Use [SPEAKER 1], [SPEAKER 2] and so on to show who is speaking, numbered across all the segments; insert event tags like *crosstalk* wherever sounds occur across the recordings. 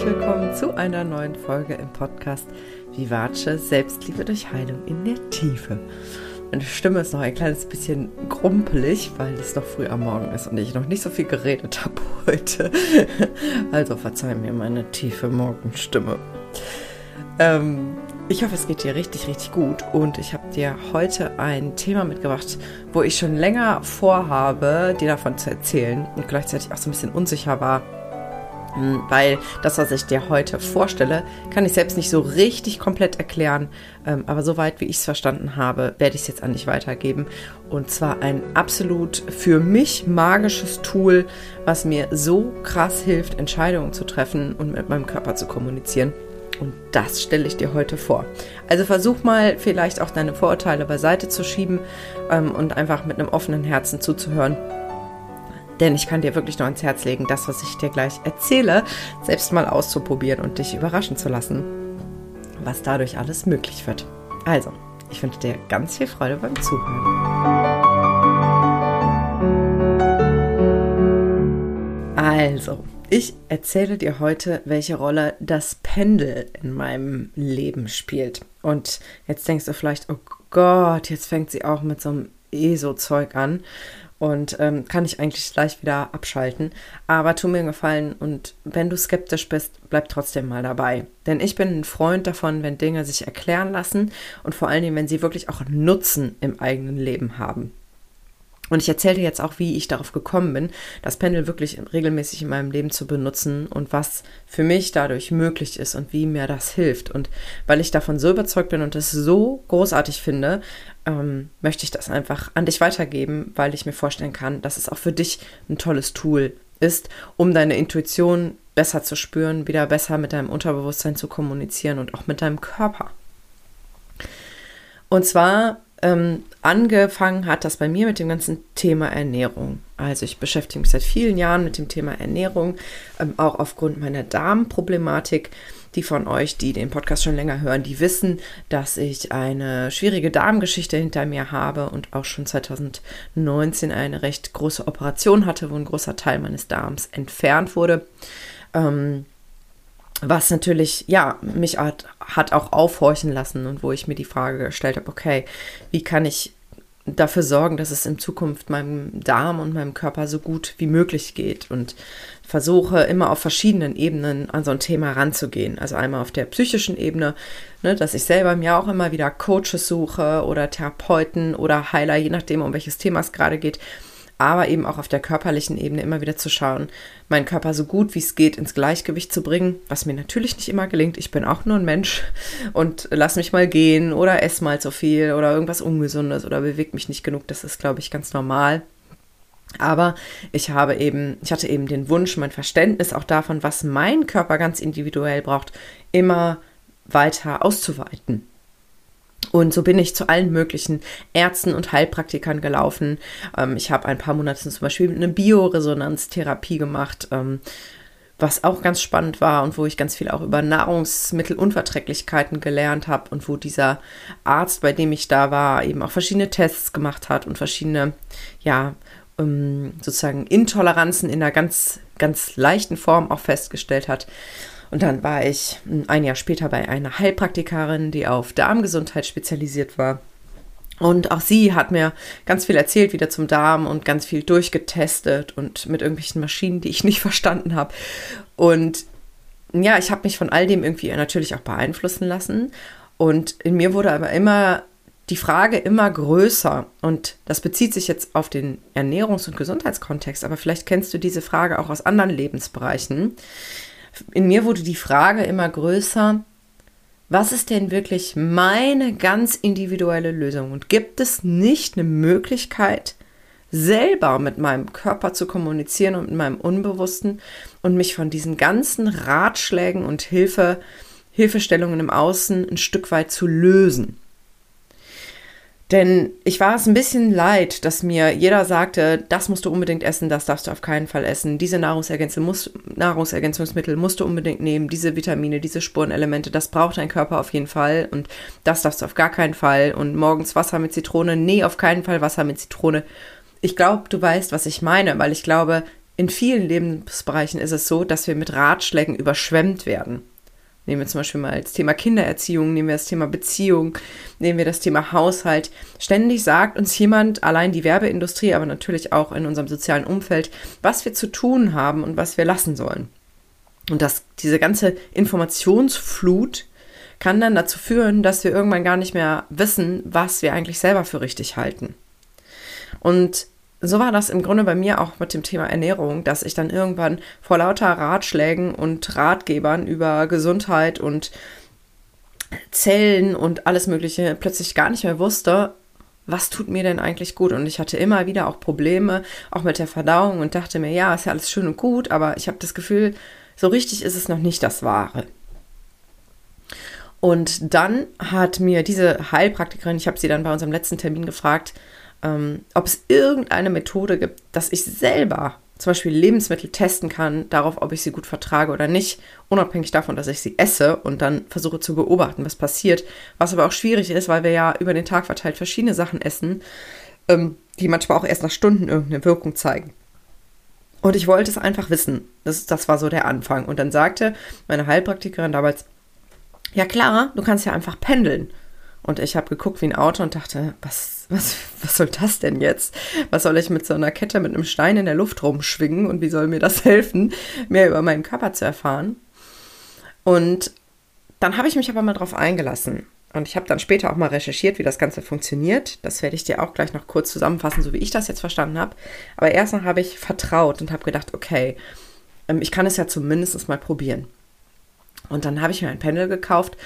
[SPEAKER 1] herzlich willkommen zu einer neuen Folge im Podcast Vivace Selbstliebe durch Heilung in der Tiefe. Meine Stimme ist noch ein kleines bisschen grumpelig, weil es noch früh am Morgen ist und ich noch nicht so viel geredet habe *laughs* heute. Also verzeih mir meine tiefe Morgenstimme. Ähm, ich hoffe, es geht dir richtig, richtig gut und ich habe dir heute ein Thema mitgebracht, wo ich schon länger vorhabe, dir davon zu erzählen und gleichzeitig auch so ein bisschen unsicher war, weil das, was ich dir heute vorstelle, kann ich selbst nicht so richtig komplett erklären, ähm, aber soweit wie ich es verstanden habe, werde ich es jetzt an dich weitergeben. Und zwar ein absolut für mich magisches Tool, was mir so krass hilft, Entscheidungen zu treffen und mit meinem Körper zu kommunizieren. Und das stelle ich dir heute vor. Also versuch mal vielleicht auch deine Vorurteile beiseite zu schieben ähm, und einfach mit einem offenen Herzen zuzuhören. Denn ich kann dir wirklich nur ans Herz legen, das, was ich dir gleich erzähle, selbst mal auszuprobieren und dich überraschen zu lassen, was dadurch alles möglich wird. Also, ich wünsche dir ganz viel Freude beim Zuhören. Also, ich erzähle dir heute, welche Rolle das Pendel in meinem Leben spielt. Und jetzt denkst du vielleicht, oh Gott, jetzt fängt sie auch mit so einem ESO-Zeug an und ähm, kann ich eigentlich gleich wieder abschalten. Aber tu mir einen Gefallen und wenn du skeptisch bist, bleib trotzdem mal dabei. Denn ich bin ein Freund davon, wenn Dinge sich erklären lassen und vor allen Dingen, wenn sie wirklich auch Nutzen im eigenen Leben haben. Und ich erzähle dir jetzt auch, wie ich darauf gekommen bin, das Pendel wirklich regelmäßig in meinem Leben zu benutzen und was für mich dadurch möglich ist und wie mir das hilft. Und weil ich davon so überzeugt bin und es so großartig finde, ähm, möchte ich das einfach an dich weitergeben, weil ich mir vorstellen kann, dass es auch für dich ein tolles Tool ist, um deine Intuition besser zu spüren, wieder besser mit deinem Unterbewusstsein zu kommunizieren und auch mit deinem Körper. Und zwar ähm, angefangen hat das bei mir mit dem ganzen Thema Ernährung. Also ich beschäftige mich seit vielen Jahren mit dem Thema Ernährung, ähm, auch aufgrund meiner Darmproblematik. Die von euch, die den Podcast schon länger hören, die wissen, dass ich eine schwierige Darmgeschichte hinter mir habe und auch schon 2019 eine recht große Operation hatte, wo ein großer Teil meines Darms entfernt wurde. Ähm, was natürlich, ja, mich hat, hat auch aufhorchen lassen und wo ich mir die Frage gestellt habe, okay, wie kann ich dafür sorgen, dass es in Zukunft meinem Darm und meinem Körper so gut wie möglich geht und versuche immer auf verschiedenen Ebenen an so ein Thema ranzugehen. Also einmal auf der psychischen Ebene, ne, dass ich selber mir auch immer wieder Coaches suche oder Therapeuten oder Heiler, je nachdem, um welches Thema es gerade geht, aber eben auch auf der körperlichen Ebene immer wieder zu schauen, meinen Körper so gut wie es geht ins Gleichgewicht zu bringen, was mir natürlich nicht immer gelingt. Ich bin auch nur ein Mensch und lass mich mal gehen oder ess mal zu viel oder irgendwas Ungesundes oder bewegt mich nicht genug. Das ist, glaube ich, ganz normal. Aber ich habe eben, ich hatte eben den Wunsch, mein Verständnis auch davon, was mein Körper ganz individuell braucht, immer weiter auszuweiten. Und so bin ich zu allen möglichen Ärzten und Heilpraktikern gelaufen. Ähm, ich habe ein paar Monate zum Beispiel eine Bioresonanztherapie gemacht, ähm, was auch ganz spannend war und wo ich ganz viel auch über Nahrungsmittelunverträglichkeiten gelernt habe und wo dieser Arzt, bei dem ich da war, eben auch verschiedene Tests gemacht hat und verschiedene, ja, ähm, sozusagen Intoleranzen in einer ganz, ganz leichten Form auch festgestellt hat. Und dann war ich ein Jahr später bei einer Heilpraktikerin, die auf Darmgesundheit spezialisiert war. Und auch sie hat mir ganz viel erzählt wieder zum Darm und ganz viel durchgetestet und mit irgendwelchen Maschinen, die ich *laughs* nicht verstanden habe. Und ja, ich habe mich von all dem irgendwie natürlich auch beeinflussen lassen. Und in mir wurde aber immer die Frage immer größer. Und das bezieht sich jetzt auf den Ernährungs- und Gesundheitskontext, aber vielleicht kennst du diese Frage auch aus anderen Lebensbereichen in mir wurde die Frage immer größer, was ist denn wirklich meine ganz individuelle Lösung? Und gibt es nicht eine Möglichkeit, selber mit meinem Körper zu kommunizieren und mit meinem Unbewussten und mich von diesen ganzen Ratschlägen und Hilfe, Hilfestellungen im Außen ein Stück weit zu lösen? Denn ich war es ein bisschen leid, dass mir jeder sagte, das musst du unbedingt essen, das darfst du auf keinen Fall essen, diese Nahrungsergänzung muss, Nahrungsergänzungsmittel musst du unbedingt nehmen, diese Vitamine, diese Spurenelemente, das braucht dein Körper auf jeden Fall und das darfst du auf gar keinen Fall und morgens Wasser mit Zitrone, nee, auf keinen Fall Wasser mit Zitrone. Ich glaube, du weißt, was ich meine, weil ich glaube, in vielen Lebensbereichen ist es so, dass wir mit Ratschlägen überschwemmt werden. Nehmen wir zum Beispiel mal das Thema Kindererziehung, nehmen wir das Thema Beziehung, nehmen wir das Thema Haushalt. Ständig sagt uns jemand, allein die Werbeindustrie, aber natürlich auch in unserem sozialen Umfeld, was wir zu tun haben und was wir lassen sollen. Und dass diese ganze Informationsflut kann dann dazu führen, dass wir irgendwann gar nicht mehr wissen, was wir eigentlich selber für richtig halten. Und so war das im Grunde bei mir auch mit dem Thema Ernährung, dass ich dann irgendwann vor lauter Ratschlägen und Ratgebern über Gesundheit und Zellen und alles Mögliche plötzlich gar nicht mehr wusste, was tut mir denn eigentlich gut? Und ich hatte immer wieder auch Probleme, auch mit der Verdauung und dachte mir, ja, ist ja alles schön und gut, aber ich habe das Gefühl, so richtig ist es noch nicht das Wahre. Und dann hat mir diese Heilpraktikerin, ich habe sie dann bei unserem letzten Termin gefragt, ähm, ob es irgendeine Methode gibt, dass ich selber zum Beispiel Lebensmittel testen kann, darauf, ob ich sie gut vertrage oder nicht, unabhängig davon, dass ich sie esse und dann versuche zu beobachten, was passiert. Was aber auch schwierig ist, weil wir ja über den Tag verteilt verschiedene Sachen essen, ähm, die manchmal auch erst nach Stunden irgendeine Wirkung zeigen. Und ich wollte es einfach wissen. Das, das war so der Anfang. Und dann sagte meine Heilpraktikerin damals, ja klar, du kannst ja einfach pendeln. Und ich habe geguckt wie ein Auto und dachte, was, was, was soll das denn jetzt? Was soll ich mit so einer Kette mit einem Stein in der Luft rumschwingen und wie soll mir das *laughs* helfen, mehr über meinen Körper zu erfahren? Und dann habe ich mich aber mal drauf eingelassen. Und ich habe dann später auch mal recherchiert, wie das Ganze funktioniert. Das werde ich dir auch gleich noch kurz zusammenfassen, so wie ich das jetzt verstanden habe. Aber erstmal habe ich vertraut und habe gedacht, okay, ähm, ich kann es ja zumindest mal probieren. Und dann habe ich mir ein Pendel gekauft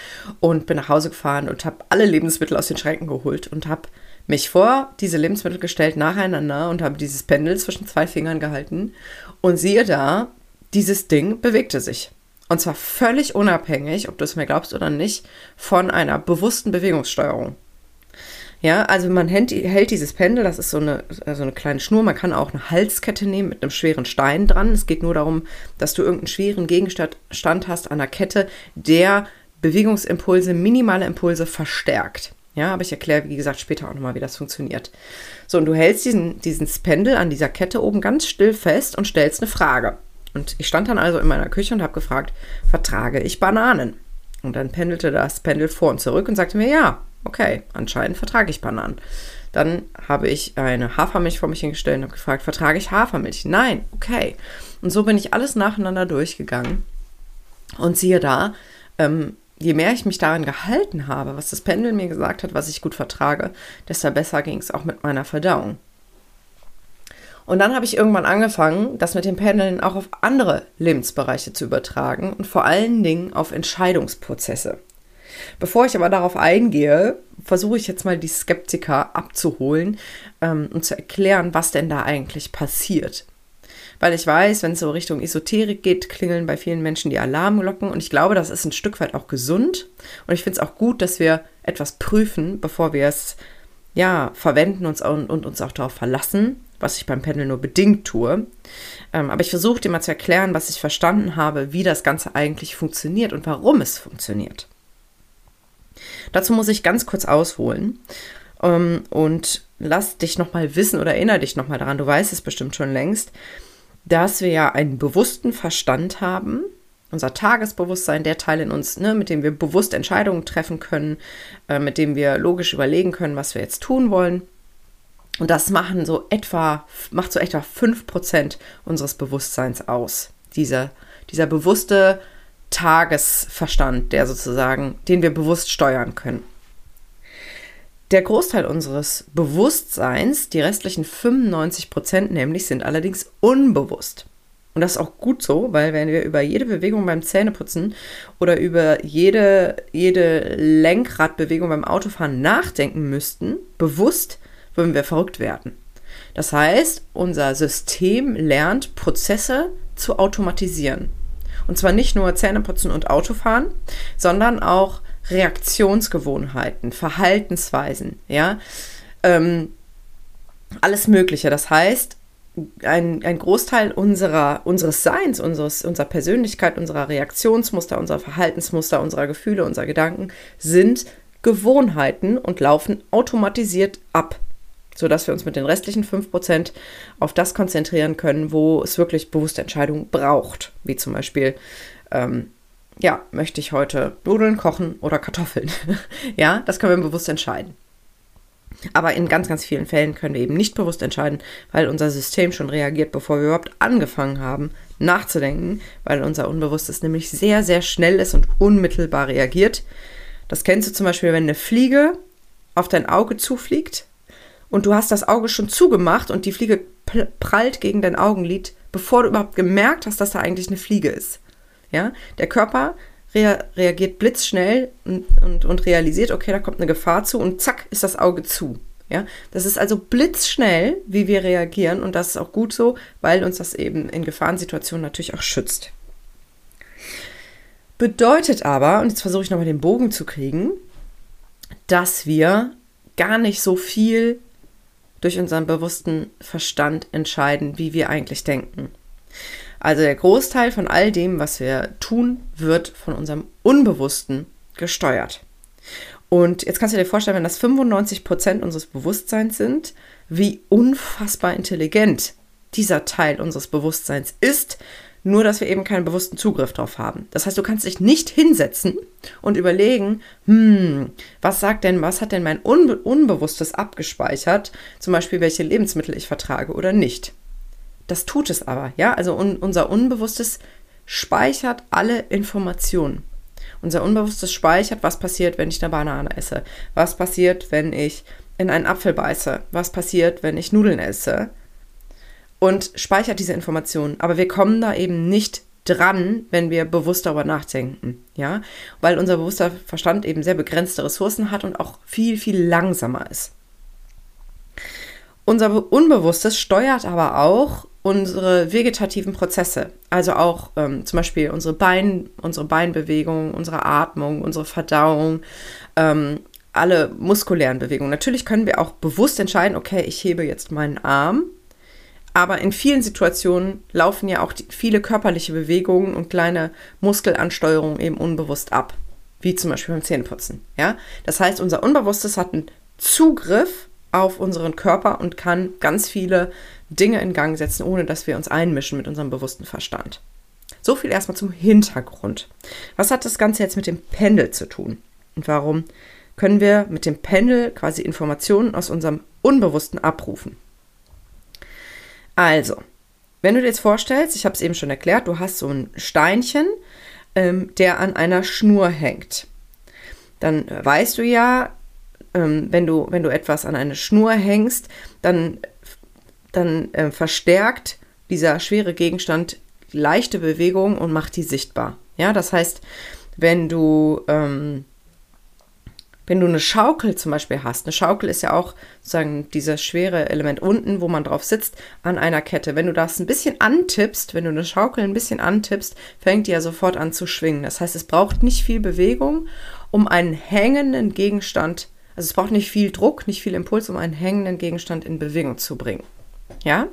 [SPEAKER 1] und bin nach Hause gefahren und habe alle Lebensmittel aus den Schränken geholt und habe mich vor diese Lebensmittel gestellt nacheinander und habe dieses Pendel zwischen zwei Fingern gehalten. Und siehe da, dieses Ding bewegte sich. Und zwar völlig unabhängig, ob du es mir glaubst oder nicht, von einer bewussten Bewegungssteuerung. Ja, also man hält, hält, dieses Pendel, das ist so eine, so eine kleine Schnur. Man kann auch eine Halskette nehmen mit einem schweren Stein dran. Es geht nur darum, dass du irgendeinen schweren Gegenstand hast an der Kette, der Bewegungsimpulse, minimale Impulse verstärkt. Ja, aber ich erkläre, wie gesagt, später auch nochmal, wie das funktioniert. So, und du hältst diesen, diesen Pendel an dieser Kette oben ganz still fest und stellst eine Frage. Und ich stand dann also in meiner Küche und habe gefragt, vertrage ich Bananen? Und dann pendelte das Pendel vor und zurück und sagte mir, ja, okay, anscheinend vertrage ich Bananen. Dann habe ich eine Hafermilch vor mich hingestellt und habe gefragt, vertrage ich Hafermilch? Nein, okay. Und so bin ich alles nacheinander durchgegangen. Und siehe da, ähm, je mehr ich mich daran gehalten habe, was das Pendel mir gesagt hat, was ich gut vertrage, desto besser ging es auch mit meiner Verdauung. Und dann habe ich irgendwann angefangen, das mit den Pendeln auch auf andere Lebensbereiche zu übertragen und vor allen Dingen auf Entscheidungsprozesse. Bevor ich aber darauf eingehe, versuche ich jetzt mal die Skeptiker abzuholen ähm, und zu erklären, was denn da eigentlich passiert. Weil ich weiß, wenn es so Richtung Esoterik geht, klingeln bei vielen Menschen die Alarmglocken und ich glaube, das ist ein Stück weit auch gesund und ich finde es auch gut, dass wir etwas prüfen, bevor wir es ja verwenden und, und uns auch darauf verlassen, was ich beim Pendel nur bedingt tue. Ähm, aber ich versuche dir mal zu erklären, was ich verstanden habe, wie das Ganze eigentlich funktioniert und warum es funktioniert. Dazu muss ich ganz kurz ausholen ähm, und lass dich nochmal wissen oder erinnere dich nochmal daran, du weißt es bestimmt schon längst, dass wir ja einen bewussten Verstand haben, unser Tagesbewusstsein, der Teil in uns, ne, mit dem wir bewusst Entscheidungen treffen können, äh, mit dem wir logisch überlegen können, was wir jetzt tun wollen. Und das machen so etwa, macht so etwa 5% unseres Bewusstseins aus. Dieser, dieser bewusste Tagesverstand, der sozusagen, den wir bewusst steuern können. Der Großteil unseres Bewusstseins, die restlichen 95 Prozent nämlich, sind allerdings unbewusst. Und das ist auch gut so, weil wenn wir über jede Bewegung beim Zähneputzen oder über jede, jede Lenkradbewegung beim Autofahren nachdenken müssten, bewusst, würden wir verrückt werden. Das heißt, unser System lernt, Prozesse zu automatisieren. Und zwar nicht nur Zähneputzen und Autofahren, sondern auch Reaktionsgewohnheiten, Verhaltensweisen, ja, ähm, alles Mögliche. Das heißt, ein, ein Großteil unserer, unseres Seins, unseres, unserer Persönlichkeit, unserer Reaktionsmuster, unserer Verhaltensmuster, unserer Gefühle, unserer Gedanken sind Gewohnheiten und laufen automatisiert ab. Sodass wir uns mit den restlichen 5% auf das konzentrieren können, wo es wirklich bewusste Entscheidungen braucht. Wie zum Beispiel, ähm, ja, möchte ich heute Nudeln kochen oder Kartoffeln? *laughs* ja, das können wir bewusst entscheiden. Aber in ganz, ganz vielen Fällen können wir eben nicht bewusst entscheiden, weil unser System schon reagiert, bevor wir überhaupt angefangen haben nachzudenken, weil unser Unbewusstes nämlich sehr, sehr schnell ist und unmittelbar reagiert. Das kennst du zum Beispiel, wenn eine Fliege auf dein Auge zufliegt und du hast das Auge schon zugemacht und die Fliege prallt gegen dein Augenlid, bevor du überhaupt gemerkt hast, dass da eigentlich eine Fliege ist. Ja, der Körper rea reagiert blitzschnell und, und, und realisiert, okay, da kommt eine Gefahr zu und zack ist das Auge zu. Ja, das ist also blitzschnell, wie wir reagieren und das ist auch gut so, weil uns das eben in Gefahrensituationen natürlich auch schützt. Bedeutet aber, und jetzt versuche ich nochmal den Bogen zu kriegen, dass wir gar nicht so viel durch unseren bewussten Verstand entscheiden, wie wir eigentlich denken. Also der Großteil von all dem, was wir tun, wird von unserem Unbewussten gesteuert. Und jetzt kannst du dir vorstellen, wenn das 95 Prozent unseres Bewusstseins sind, wie unfassbar intelligent dieser Teil unseres Bewusstseins ist, nur dass wir eben keinen bewussten Zugriff drauf haben. Das heißt, du kannst dich nicht hinsetzen und überlegen, hm, was sagt denn, was hat denn mein Unbe Unbewusstes abgespeichert, zum Beispiel welche Lebensmittel ich vertrage oder nicht. Das tut es aber, ja. Also un unser Unbewusstes speichert alle Informationen. Unser Unbewusstes speichert, was passiert, wenn ich eine Banane esse, was passiert, wenn ich in einen Apfel beiße, was passiert, wenn ich Nudeln esse und speichert diese Informationen. Aber wir kommen da eben nicht dran, wenn wir bewusst darüber nachdenken, ja, weil unser bewusster Verstand eben sehr begrenzte Ressourcen hat und auch viel, viel langsamer ist. Unser Unbewusstes steuert aber auch unsere vegetativen Prozesse, also auch ähm, zum Beispiel unsere, Bein, unsere Beinbewegung, unsere Atmung, unsere Verdauung, ähm, alle muskulären Bewegungen. Natürlich können wir auch bewusst entscheiden, okay, ich hebe jetzt meinen Arm, aber in vielen Situationen laufen ja auch die, viele körperliche Bewegungen und kleine Muskelansteuerungen eben unbewusst ab, wie zum Beispiel beim Zähneputzen. Ja? Das heißt, unser Unbewusstes hat einen Zugriff auf unseren Körper und kann ganz viele Dinge in Gang setzen, ohne dass wir uns einmischen mit unserem bewussten Verstand. So viel erstmal zum Hintergrund. Was hat das Ganze jetzt mit dem Pendel zu tun? Und warum können wir mit dem Pendel quasi Informationen aus unserem Unbewussten abrufen? Also, wenn du dir jetzt vorstellst, ich habe es eben schon erklärt, du hast so ein Steinchen, ähm, der an einer Schnur hängt. Dann weißt du ja, ähm, wenn, du, wenn du etwas an eine Schnur hängst, dann dann äh, verstärkt dieser schwere Gegenstand leichte Bewegung und macht die sichtbar. Ja, das heißt, wenn du, ähm, wenn du eine Schaukel zum Beispiel hast, eine Schaukel ist ja auch sozusagen dieses schwere Element unten, wo man drauf sitzt, an einer Kette. Wenn du das ein bisschen antippst, wenn du eine Schaukel ein bisschen antippst, fängt die ja sofort an zu schwingen. Das heißt, es braucht nicht viel Bewegung, um einen hängenden Gegenstand, also es braucht nicht viel Druck, nicht viel Impuls, um einen hängenden Gegenstand in Bewegung zu bringen. Ja?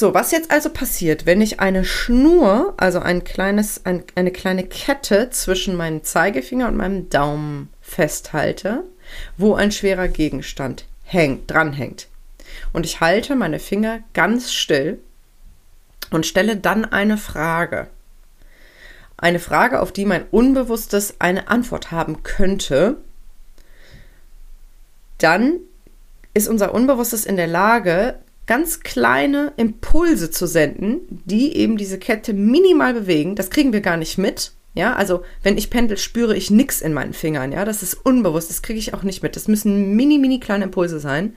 [SPEAKER 1] So, was jetzt also passiert, wenn ich eine Schnur, also ein kleines, ein, eine kleine Kette zwischen meinem Zeigefinger und meinem Daumen festhalte, wo ein schwerer Gegenstand hängt, dranhängt. Und ich halte meine Finger ganz still und stelle dann eine Frage. Eine Frage, auf die mein Unbewusstes eine Antwort haben könnte. Dann ist unser Unbewusstes in der Lage, ganz kleine Impulse zu senden, die eben diese Kette minimal bewegen. Das kriegen wir gar nicht mit. Ja, also wenn ich pendel, spüre ich nichts in meinen Fingern. Ja, das ist unbewusst. Das kriege ich auch nicht mit. Das müssen mini, mini kleine Impulse sein,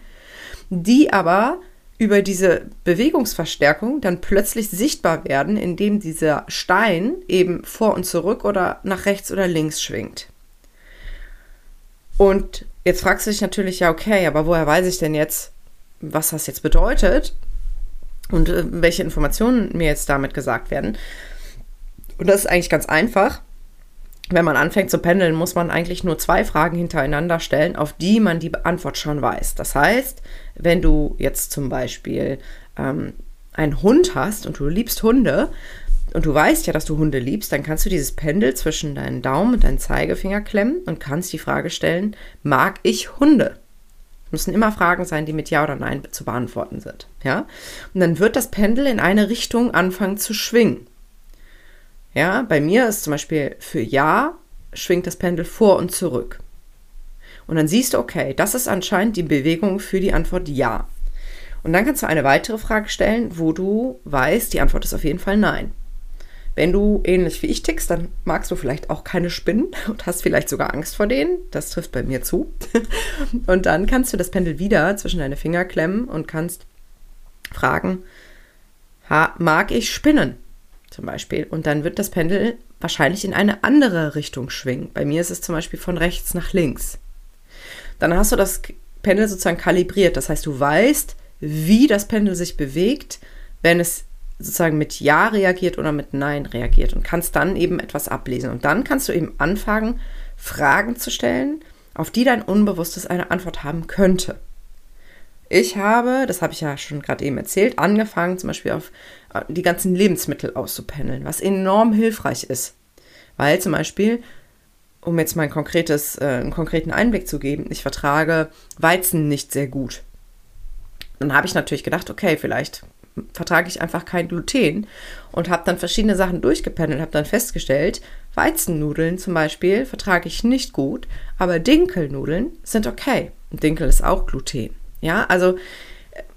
[SPEAKER 1] die aber über diese Bewegungsverstärkung dann plötzlich sichtbar werden, indem dieser Stein eben vor und zurück oder nach rechts oder links schwingt. Und jetzt fragst du dich natürlich, ja, okay, aber woher weiß ich denn jetzt, was das jetzt bedeutet und äh, welche Informationen mir jetzt damit gesagt werden? Und das ist eigentlich ganz einfach. Wenn man anfängt zu pendeln, muss man eigentlich nur zwei Fragen hintereinander stellen, auf die man die Antwort schon weiß. Das heißt, wenn du jetzt zum Beispiel ähm, einen Hund hast und du liebst Hunde, und du weißt ja, dass du Hunde liebst, dann kannst du dieses Pendel zwischen deinen Daumen und deinen Zeigefinger klemmen und kannst die Frage stellen, mag ich Hunde? Müssen immer Fragen sein, die mit Ja oder Nein zu beantworten sind. Ja? Und dann wird das Pendel in eine Richtung anfangen zu schwingen. Ja, bei mir ist zum Beispiel für Ja schwingt das Pendel vor und zurück. Und dann siehst du, okay, das ist anscheinend die Bewegung für die Antwort Ja. Und dann kannst du eine weitere Frage stellen, wo du weißt, die Antwort ist auf jeden Fall Nein. Wenn du ähnlich wie ich tickst, dann magst du vielleicht auch keine Spinnen *laughs* und hast vielleicht sogar Angst vor denen. Das trifft bei mir zu. *laughs* Und dann kannst du das Pendel wieder zwischen deine Finger klemmen und kannst fragen, mag ich Spinnen? Zum Beispiel. Und dann wird das Pendel wahrscheinlich in eine andere Richtung schwingen. Bei mir ist es zum Beispiel von rechts nach links. Dann hast du das Pendel sozusagen kalibriert. Das heißt, du weißt, wie das Pendel sich bewegt, wenn es sozusagen mit Ja reagiert oder mit Nein reagiert und kannst dann eben etwas ablesen. Und dann kannst du eben anfangen, Fragen zu stellen, auf die dein Unbewusstes eine Antwort haben könnte. Ich habe, das habe ich ja schon gerade eben erzählt, angefangen zum Beispiel auf äh, die ganzen Lebensmittel auszupendeln, was enorm hilfreich ist. Weil zum Beispiel, um jetzt mal ein konkretes, äh, einen konkreten Einblick zu geben, ich vertrage Weizen nicht sehr gut. Dann habe ich natürlich gedacht, okay, vielleicht vertrage ich einfach kein Gluten und habe dann verschiedene Sachen durchgependelt, habe dann festgestellt, Weizennudeln zum Beispiel vertrage ich nicht gut, aber Dinkelnudeln sind okay. Dinkel ist auch Gluten. Ja, also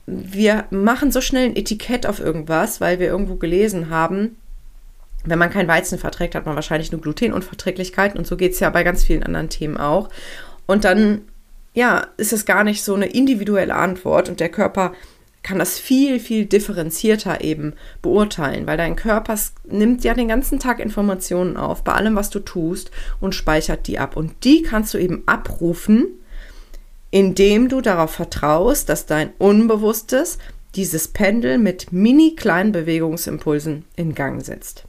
[SPEAKER 1] wir machen so schnell ein Etikett auf irgendwas, weil wir irgendwo gelesen haben, wenn man kein Weizen verträgt, hat man wahrscheinlich nur Glutenunverträglichkeiten und so geht es ja bei ganz vielen anderen Themen auch. Und dann, ja, ist es gar nicht so eine individuelle Antwort und der Körper kann das viel, viel differenzierter eben beurteilen, weil dein Körper nimmt ja den ganzen Tag Informationen auf bei allem, was du tust und speichert die ab. Und die kannst du eben abrufen, indem du darauf vertraust, dass dein Unbewusstes dieses Pendel mit mini kleinen Bewegungsimpulsen in Gang setzt.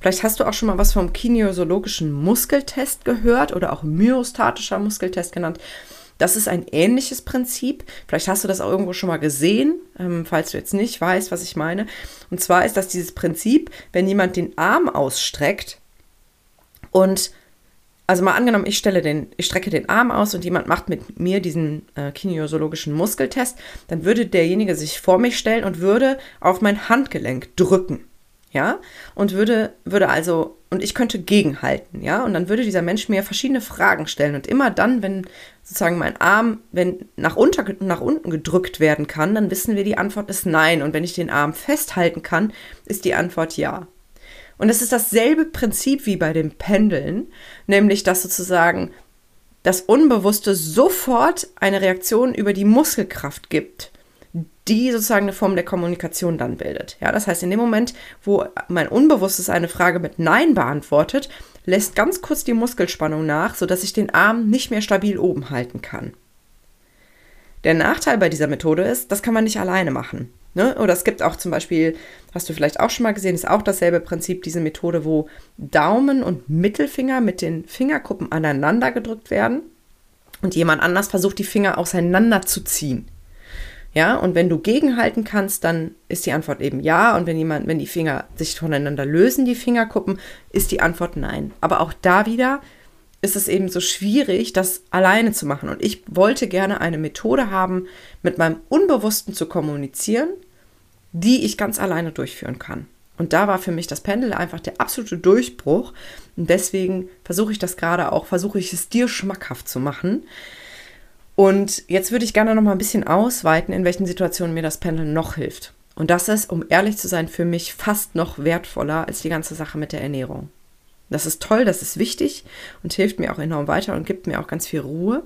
[SPEAKER 1] Vielleicht hast du auch schon mal was vom kinesiologischen Muskeltest gehört oder auch myostatischer Muskeltest genannt. Das ist ein ähnliches Prinzip. Vielleicht hast du das auch irgendwo schon mal gesehen, ähm, falls du jetzt nicht weißt, was ich meine. Und zwar ist das dieses Prinzip, wenn jemand den Arm ausstreckt und also mal angenommen, ich stelle den, ich strecke den Arm aus und jemand macht mit mir diesen äh, kinesiologischen Muskeltest, dann würde derjenige sich vor mich stellen und würde auf mein Handgelenk drücken ja, und würde, würde also, und ich könnte gegenhalten, ja, und dann würde dieser Mensch mir verschiedene Fragen stellen. Und immer dann, wenn sozusagen mein Arm, wenn nach, unter, nach unten gedrückt werden kann, dann wissen wir, die Antwort ist nein. Und wenn ich den Arm festhalten kann, ist die Antwort ja. Und es ist dasselbe Prinzip wie bei den Pendeln, nämlich dass sozusagen das Unbewusste sofort eine Reaktion über die Muskelkraft gibt die sozusagen eine Form der Kommunikation dann bildet. Ja, das heißt, in dem Moment, wo mein Unbewusstes eine Frage mit Nein beantwortet, lässt ganz kurz die Muskelspannung nach, sodass ich den Arm nicht mehr stabil oben halten kann. Der Nachteil bei dieser Methode ist, das kann man nicht alleine machen. Ne? Oder es gibt auch zum Beispiel, hast du vielleicht auch schon mal gesehen, ist auch dasselbe Prinzip, diese Methode, wo Daumen und Mittelfinger mit den Fingerkuppen aneinander gedrückt werden und jemand anders versucht, die Finger auseinander zu ziehen. Ja, und wenn du gegenhalten kannst, dann ist die Antwort eben ja. Und wenn jemand, wenn die Finger sich voneinander lösen, die Fingerkuppen, ist die Antwort nein. Aber auch da wieder ist es eben so schwierig, das alleine zu machen. Und ich wollte gerne eine Methode haben, mit meinem Unbewussten zu kommunizieren, die ich ganz alleine durchführen kann. Und da war für mich das Pendel einfach der absolute Durchbruch. Und deswegen versuche ich das gerade auch, versuche ich es dir schmackhaft zu machen. Und jetzt würde ich gerne noch mal ein bisschen ausweiten, in welchen Situationen mir das Pendeln noch hilft. Und das ist, um ehrlich zu sein, für mich fast noch wertvoller als die ganze Sache mit der Ernährung. Das ist toll, das ist wichtig und hilft mir auch enorm weiter und gibt mir auch ganz viel Ruhe.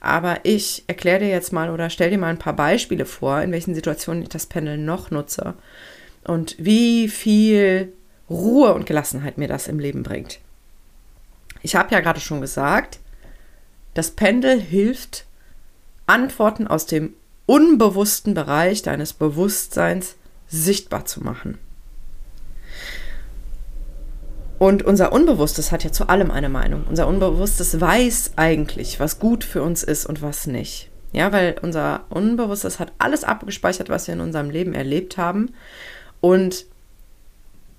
[SPEAKER 1] Aber ich erkläre dir jetzt mal oder stell dir mal ein paar Beispiele vor, in welchen Situationen ich das Pendeln noch nutze und wie viel Ruhe und Gelassenheit mir das im Leben bringt. Ich habe ja gerade schon gesagt, das Pendel hilft Antworten aus dem unbewussten Bereich deines Bewusstseins sichtbar zu machen. Und unser Unbewusstes hat ja zu allem eine Meinung. Unser Unbewusstes weiß eigentlich, was gut für uns ist und was nicht. Ja, weil unser Unbewusstes hat alles abgespeichert, was wir in unserem Leben erlebt haben und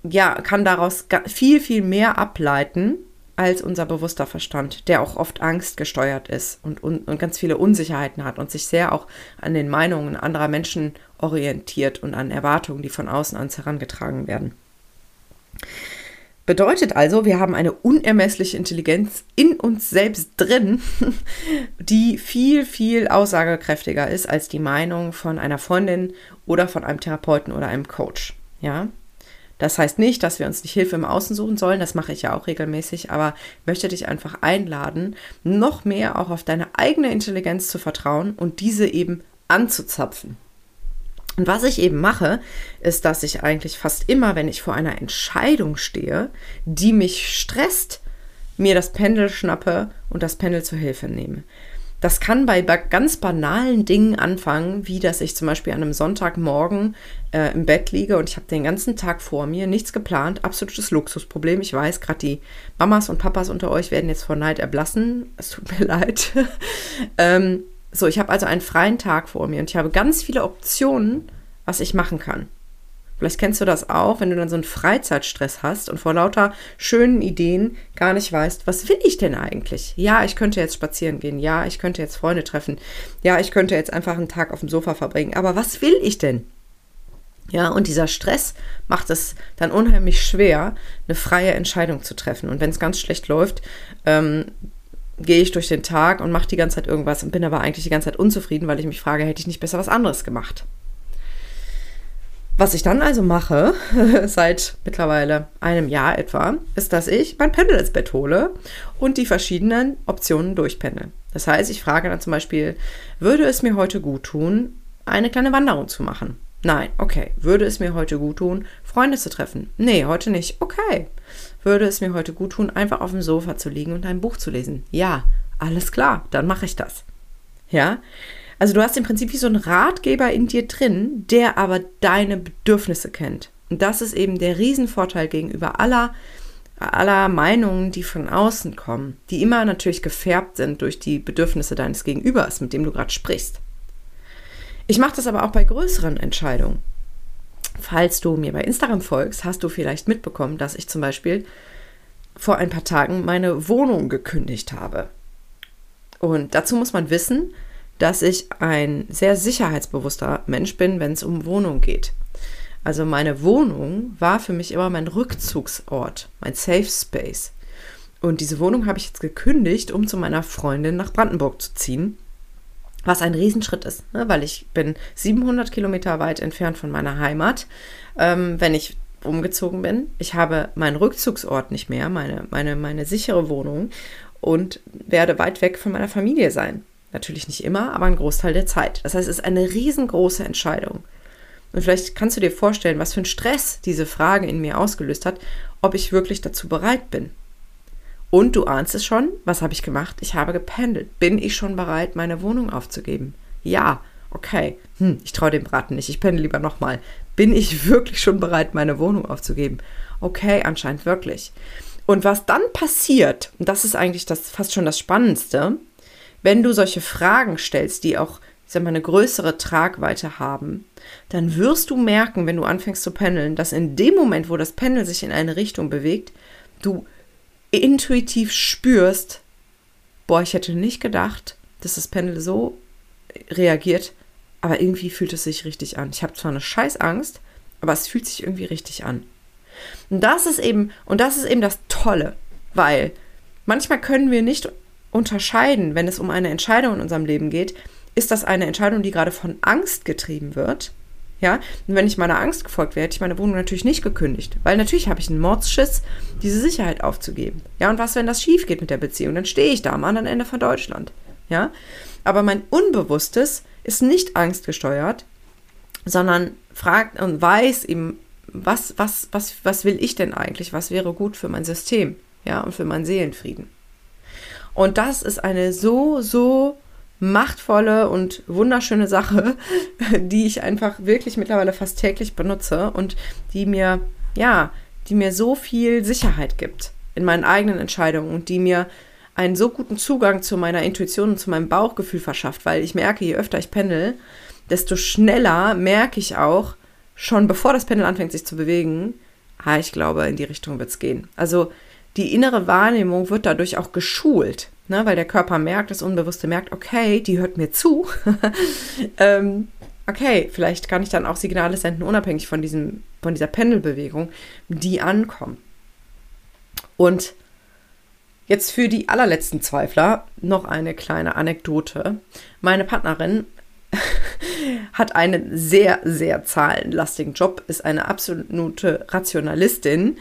[SPEAKER 1] ja, kann daraus viel, viel mehr ableiten, als unser bewusster Verstand, der auch oft Angst gesteuert ist und, und, und ganz viele Unsicherheiten hat und sich sehr auch an den Meinungen anderer Menschen orientiert und an Erwartungen, die von außen ans herangetragen werden. Bedeutet also, wir haben eine unermessliche Intelligenz in uns selbst drin, *laughs* die viel, viel aussagekräftiger ist als die Meinung von einer Freundin oder von einem Therapeuten oder einem Coach. Ja, das heißt nicht, dass wir uns nicht Hilfe im Außen suchen sollen, das mache ich ja auch regelmäßig, aber möchte dich einfach einladen, noch mehr auch auf deine eigene Intelligenz zu vertrauen und diese eben anzuzapfen. Und was ich eben mache, ist, dass ich eigentlich fast immer, wenn ich vor einer Entscheidung stehe, die mich stresst, mir das Pendel schnappe und das Pendel zur Hilfe nehme. Das kann bei ganz banalen Dingen anfangen, wie dass ich zum Beispiel an einem Sonntagmorgen äh, im Bett liege und ich habe den ganzen Tag vor mir, nichts geplant, absolutes Luxusproblem. Ich weiß, gerade die Mamas und Papas unter euch werden jetzt vor Neid erblassen. Es tut mir *laughs* leid. ähm, so, ich habe also einen freien Tag vor mir und ich habe ganz viele Optionen, was ich machen kann. Vielleicht kennst du das auch, wenn du dann so einen Freizeitstress hast und vor lauter schönen Ideen gar nicht weißt, was will ich denn eigentlich? Ja, ich könnte jetzt spazieren gehen. Ja, ich könnte jetzt Freunde treffen. Ja, ich könnte jetzt einfach einen Tag auf dem Sofa verbringen. Aber was will ich denn? Ja, und dieser Stress macht es dann unheimlich schwer, eine freie Entscheidung zu treffen. Und wenn es ganz schlecht läuft, ähm, gehe ich durch den Tag und mache die ganze Zeit irgendwas und bin aber eigentlich die ganze Zeit unzufrieden, weil ich mich frage, hätte ich nicht besser was anderes gemacht? Was ich dann also mache, *laughs* seit mittlerweile einem Jahr etwa, ist, dass ich mein Pendel ins Bett hole und die verschiedenen Optionen durchpendel. Das heißt, ich frage dann zum Beispiel, würde es mir heute gut tun, eine kleine Wanderung zu machen? Nein, okay. Würde es mir heute gut tun, Freunde zu treffen? Nee, heute nicht. Okay. Würde es mir heute gut tun, einfach auf dem Sofa zu liegen und ein Buch zu lesen? Ja, alles klar, dann mache ich das. Ja? Also du hast im Prinzip wie so einen Ratgeber in dir drin, der aber deine Bedürfnisse kennt. Und das ist eben der Riesenvorteil gegenüber aller, aller Meinungen, die von außen kommen, die immer natürlich gefärbt sind durch die Bedürfnisse deines Gegenübers, mit dem du gerade sprichst. Ich mache das aber auch bei größeren Entscheidungen. Falls du mir bei Instagram folgst, hast du vielleicht mitbekommen, dass ich zum Beispiel vor ein paar Tagen meine Wohnung gekündigt habe. Und dazu muss man wissen, dass ich ein sehr sicherheitsbewusster Mensch bin, wenn es um Wohnung geht. Also meine Wohnung war für mich immer mein Rückzugsort, mein Safe Space. Und diese Wohnung habe ich jetzt gekündigt, um zu meiner Freundin nach Brandenburg zu ziehen. Was ein Riesenschritt ist, ne? weil ich bin 700 Kilometer weit entfernt von meiner Heimat, ähm, wenn ich umgezogen bin. Ich habe meinen Rückzugsort nicht mehr, meine, meine, meine sichere Wohnung und werde weit weg von meiner Familie sein. Natürlich nicht immer, aber ein Großteil der Zeit. Das heißt, es ist eine riesengroße Entscheidung. Und vielleicht kannst du dir vorstellen, was für ein Stress diese Frage in mir ausgelöst hat, ob ich wirklich dazu bereit bin. Und du ahnst es schon, was habe ich gemacht? Ich habe gependelt. Bin ich schon bereit, meine Wohnung aufzugeben? Ja, okay. Hm, ich traue dem Braten nicht. Ich pendel lieber nochmal. Bin ich *laughs* wirklich schon bereit, meine Wohnung aufzugeben? Okay, anscheinend wirklich. Und was dann passiert, und das ist eigentlich das fast schon das Spannendste, wenn du solche Fragen stellst, die auch, ich sag mal, eine größere Tragweite haben, dann wirst du merken, wenn du anfängst zu pendeln, dass in dem Moment, wo das Pendel sich in eine Richtung bewegt, du intuitiv spürst, boah, ich hätte nicht gedacht, dass das Pendel so reagiert, aber irgendwie fühlt es sich richtig an. Ich habe zwar eine Scheißangst, aber es fühlt sich irgendwie richtig an. Und das ist eben, und das ist eben das Tolle, weil manchmal können wir nicht unterscheiden, wenn es um eine Entscheidung in unserem Leben geht, ist das eine Entscheidung, die gerade von Angst getrieben wird. Ja, und wenn ich meiner Angst gefolgt wäre, hätte ich meine Wohnung natürlich nicht gekündigt, weil natürlich habe ich einen Mordschiss, diese Sicherheit aufzugeben. Ja, und was, wenn das schief geht mit der Beziehung? Dann stehe ich da am anderen Ende von Deutschland. Ja, aber mein Unbewusstes ist nicht angstgesteuert, sondern fragt und weiß eben, was, was, was, was will ich denn eigentlich? Was wäre gut für mein System? Ja, und für meinen Seelenfrieden. Und das ist eine so, so machtvolle und wunderschöne Sache, *laughs* die ich einfach wirklich mittlerweile fast täglich benutze und die mir, ja, die mir so viel Sicherheit gibt in meinen eigenen Entscheidungen und die mir einen so guten Zugang zu meiner Intuition und zu meinem Bauchgefühl verschafft, weil ich merke, je öfter ich pendel, desto schneller merke ich auch, schon bevor das Pendel anfängt sich zu bewegen, ah, ich glaube, in die Richtung wird es gehen. Also die innere Wahrnehmung wird dadurch auch geschult, ne? weil der Körper merkt, das Unbewusste merkt, okay, die hört mir zu. *laughs* ähm, okay, vielleicht kann ich dann auch Signale senden, unabhängig von, diesem, von dieser Pendelbewegung, die ankommen. Und jetzt für die allerletzten Zweifler noch eine kleine Anekdote. Meine Partnerin *laughs* hat einen sehr, sehr zahlenlastigen Job, ist eine absolute Rationalistin,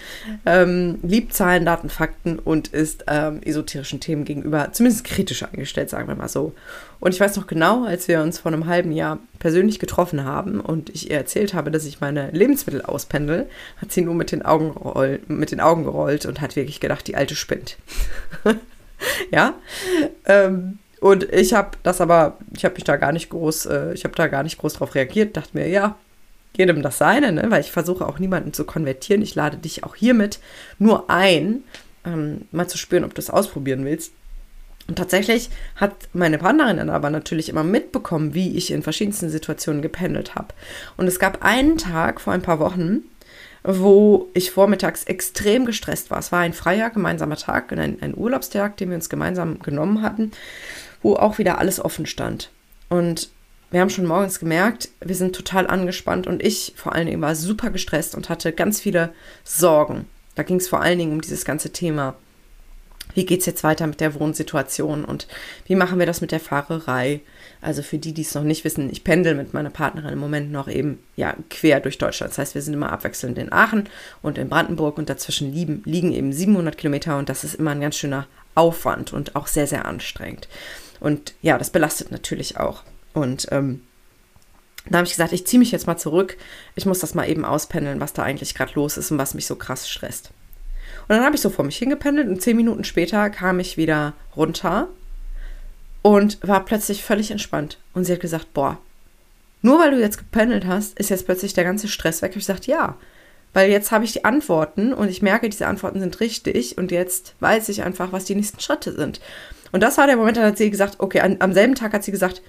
[SPEAKER 1] ähm, liebt Zahlen, Daten, Fakten und ist ähm, esoterischen Themen gegenüber zumindest kritisch eingestellt, sagen wir mal so. Und ich weiß noch genau, als wir uns vor einem halben Jahr persönlich getroffen haben und ich ihr erzählt habe, dass ich meine Lebensmittel auspendel, hat sie nur mit den Augen, roll, mit den Augen gerollt und hat wirklich gedacht, die alte spinnt. *laughs* ja. Ähm, und ich habe das aber, ich habe mich da gar nicht groß, äh, ich habe da gar nicht groß drauf reagiert, dachte mir, ja, jedem das seine, ne? weil ich versuche auch niemanden zu konvertieren. Ich lade dich auch hiermit nur ein, ähm, mal zu spüren, ob du es ausprobieren willst. Und tatsächlich hat meine Partnerin dann aber natürlich immer mitbekommen, wie ich in verschiedensten Situationen gependelt habe. Und es gab einen Tag vor ein paar Wochen, wo ich vormittags extrem gestresst war. Es war ein freier gemeinsamer Tag, ein, ein Urlaubstag, den wir uns gemeinsam genommen hatten wo auch wieder alles offen stand. Und wir haben schon morgens gemerkt, wir sind total angespannt und ich vor allen Dingen war super gestresst und hatte ganz viele Sorgen. Da ging es vor allen Dingen um dieses ganze Thema. Wie geht es jetzt weiter mit der Wohnsituation und wie machen wir das mit der Fahrerei? Also für die, die es noch nicht wissen, ich pendel mit meiner Partnerin im Moment noch eben ja quer durch Deutschland. Das heißt, wir sind immer abwechselnd in Aachen und in Brandenburg und dazwischen liegen, liegen eben 700 Kilometer und das ist immer ein ganz schöner Aufwand und auch sehr, sehr anstrengend. Und ja, das belastet natürlich auch. Und ähm, da habe ich gesagt, ich ziehe mich jetzt mal zurück. Ich muss das mal eben auspendeln, was da eigentlich gerade los ist und was mich so krass stresst. Und dann habe ich so vor mich hingependelt und zehn Minuten später kam ich wieder runter und war plötzlich völlig entspannt. Und sie hat gesagt, boah, nur weil du jetzt gependelt hast, ist jetzt plötzlich der ganze Stress weg. Ich gesagt, ja, weil jetzt habe ich die Antworten und ich merke, diese Antworten sind richtig und jetzt weiß ich einfach, was die nächsten Schritte sind. Und das war der Moment, da hat sie gesagt, okay, an, am selben Tag hat sie gesagt,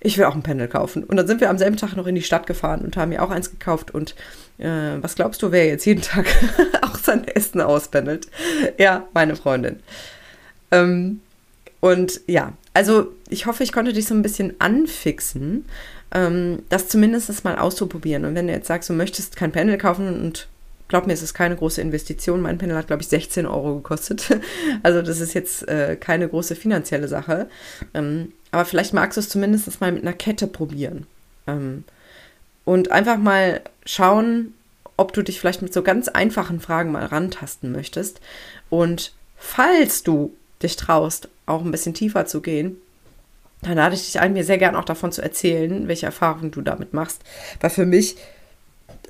[SPEAKER 1] ich will auch ein Pendel kaufen. Und dann sind wir am selben Tag noch in die Stadt gefahren und haben mir auch eins gekauft. Und äh, was glaubst du, wer jetzt jeden Tag *laughs* auch sein Essen auspendelt? Ja, meine Freundin. Ähm, und ja, also ich hoffe, ich konnte dich so ein bisschen anfixen, ähm, das zumindest mal auszuprobieren. Und wenn du jetzt sagst, du möchtest kein Pendel kaufen und glaub mir, es ist keine große Investition. Mein Pendel hat, glaube ich, 16 Euro gekostet. *laughs* Also das ist jetzt äh, keine große finanzielle Sache. Ähm, aber vielleicht magst du es zumindest mal mit einer Kette probieren. Ähm, und einfach mal schauen, ob du dich vielleicht mit so ganz einfachen Fragen mal rantasten möchtest. Und falls du dich traust, auch ein bisschen tiefer zu gehen, dann lade ich dich ein, mir sehr gern auch davon zu erzählen, welche Erfahrungen du damit machst. Weil für mich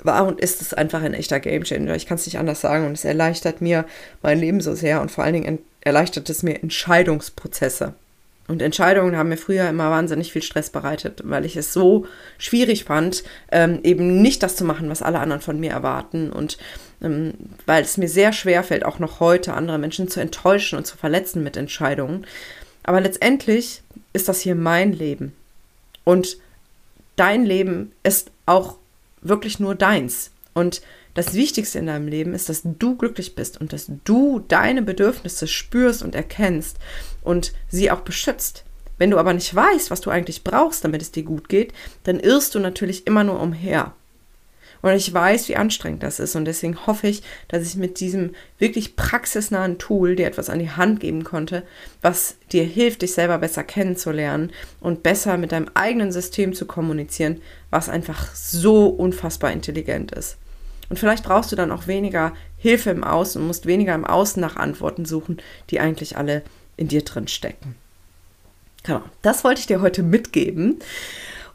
[SPEAKER 1] war und ist es einfach ein echter Gamechanger. Ich kann es nicht anders sagen und es erleichtert mir mein Leben so sehr und vor allen Dingen erleichtert es mir Entscheidungsprozesse. Und Entscheidungen haben mir früher immer wahnsinnig viel Stress bereitet, weil ich es so schwierig fand, ähm, eben nicht das zu machen, was alle anderen von mir erwarten. Und ähm, weil es mir sehr schwer fällt, auch noch heute andere Menschen zu enttäuschen und zu verletzen mit Entscheidungen. Aber letztendlich ist das hier mein Leben. Und dein Leben ist auch wirklich nur deins. Und das Wichtigste in deinem Leben ist, dass du glücklich bist und dass du deine Bedürfnisse spürst und erkennst und sie auch beschützt. Wenn du aber nicht weißt, was du eigentlich brauchst, damit es dir gut geht, dann irrst du natürlich immer nur umher. Und ich weiß, wie anstrengend das ist. Und deswegen hoffe ich, dass ich mit diesem wirklich praxisnahen Tool dir etwas an die Hand geben konnte, was dir hilft, dich selber besser kennenzulernen und besser mit deinem eigenen System zu kommunizieren, was einfach so unfassbar intelligent ist. Und vielleicht brauchst du dann auch weniger Hilfe im Außen und musst weniger im Außen nach Antworten suchen, die eigentlich alle in dir drin stecken. Genau, das wollte ich dir heute mitgeben.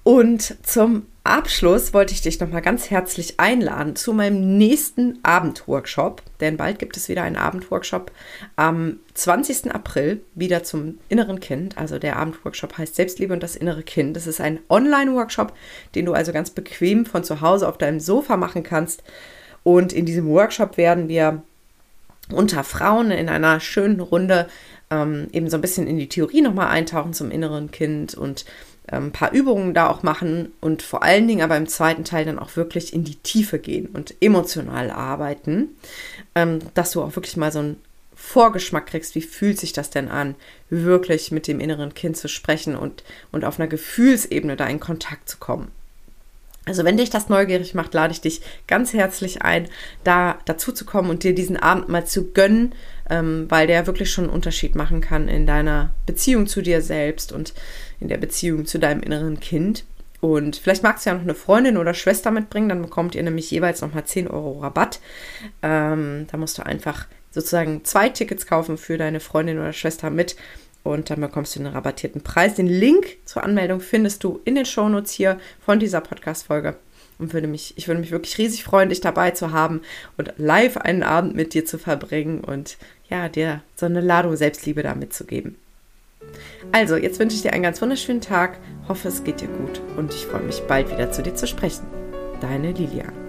[SPEAKER 1] Und zum Abschluss wollte ich dich nochmal ganz herzlich einladen zu meinem nächsten Abendworkshop, denn bald gibt es wieder einen Abendworkshop am 20. April, wieder zum inneren Kind. Also der Abendworkshop heißt Selbstliebe und das innere Kind. Das ist ein Online-Workshop, den du also ganz bequem von zu Hause auf deinem Sofa machen kannst. Und in diesem Workshop werden wir unter Frauen in einer schönen Runde ähm, eben so ein bisschen in die Theorie nochmal eintauchen zum inneren Kind und ein ähm, paar Übungen da auch machen und vor allen Dingen aber im zweiten Teil dann auch wirklich in die Tiefe gehen und emotional arbeiten, ähm, dass du auch wirklich mal so ein Vorgeschmack kriegst, wie fühlt sich das denn an, wirklich mit dem inneren Kind zu sprechen und, und auf einer Gefühlsebene da in Kontakt zu kommen. Also wenn dich das neugierig macht, lade ich dich ganz herzlich ein, da dazu zu kommen und dir diesen Abend mal zu gönnen, ähm, weil der wirklich schon einen Unterschied machen kann in deiner Beziehung zu dir selbst und in der Beziehung zu deinem inneren Kind. Und vielleicht magst du ja noch eine Freundin oder Schwester mitbringen, dann bekommt ihr nämlich jeweils nochmal 10 Euro Rabatt. Ähm, da musst du einfach sozusagen zwei Tickets kaufen für deine Freundin oder Schwester mit und dann bekommst du einen rabattierten Preis. Den Link zur Anmeldung findest du in den Shownotes hier von dieser Podcast-Folge. Und würde mich, ich würde mich wirklich riesig freuen, dich dabei zu haben und live einen Abend mit dir zu verbringen und ja, dir so eine Ladung Selbstliebe da mitzugeben. Also, jetzt wünsche ich dir einen ganz wunderschönen Tag, hoffe es geht dir gut und ich freue mich bald wieder zu dir zu sprechen. Deine Lilia.